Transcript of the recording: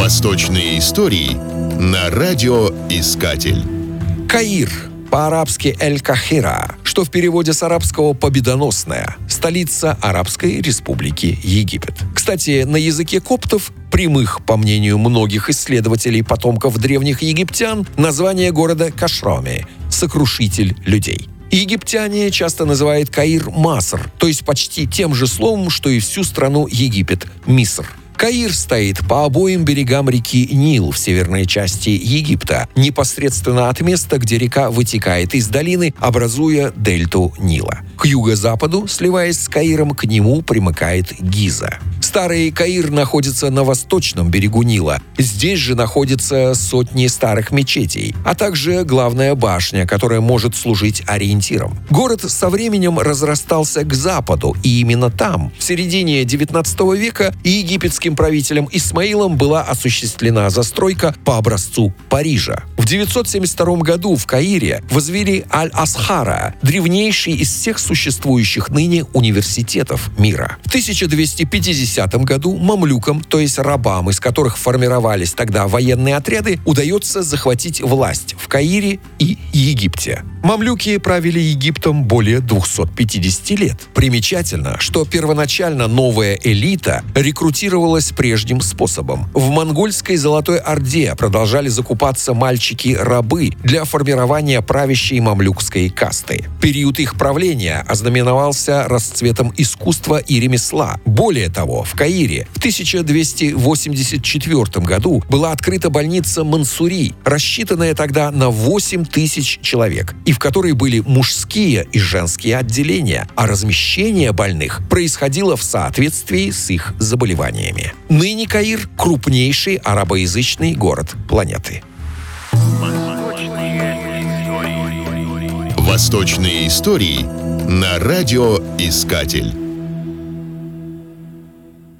Восточные истории на радиоискатель. Каир, по-арабски Эль-Кахира, что в переводе с арабского «победоносная», столица Арабской Республики Египет. Кстати, на языке коптов прямых, по мнению многих исследователей потомков древних египтян, название города Кашроми – «сокрушитель людей». Египтяне часто называют Каир Маср, то есть почти тем же словом, что и всю страну Египет – Миср. Каир стоит по обоим берегам реки Нил в северной части Египта, непосредственно от места, где река вытекает из долины, образуя дельту Нила. К юго-западу, сливаясь с Каиром, к нему примыкает Гиза. Старый Каир находится на восточном берегу Нила. Здесь же находятся сотни старых мечетей, а также главная башня, которая может служить ориентиром. Город со временем разрастался к западу, и именно там, в середине 19 века, египетским правителем Исмаилом была осуществлена застройка по образцу Парижа. В 972 году в Каире возвели Аль-Асхара, древнейший из всех существующих ныне университетов мира. В 1250 1910 году мамлюкам, то есть рабам, из которых формировались тогда военные отряды, удается захватить власть в Каире и Египте. Мамлюки правили Египтом более 250 лет. Примечательно, что первоначально новая элита рекрутировалась прежним способом. В монгольской Золотой Орде продолжали закупаться мальчики-рабы для формирования правящей мамлюкской касты. Период их правления ознаменовался расцветом искусства и ремесла. Более того, в Каире в 1284 году была открыта больница Мансури, рассчитанная тогда на 8 тысяч человек, и в которой были мужские и женские отделения, а размещение больных происходило в соответствии с их заболеваниями. Ныне Каир – крупнейший арабоязычный город планеты. Восточные истории на радиоискатель.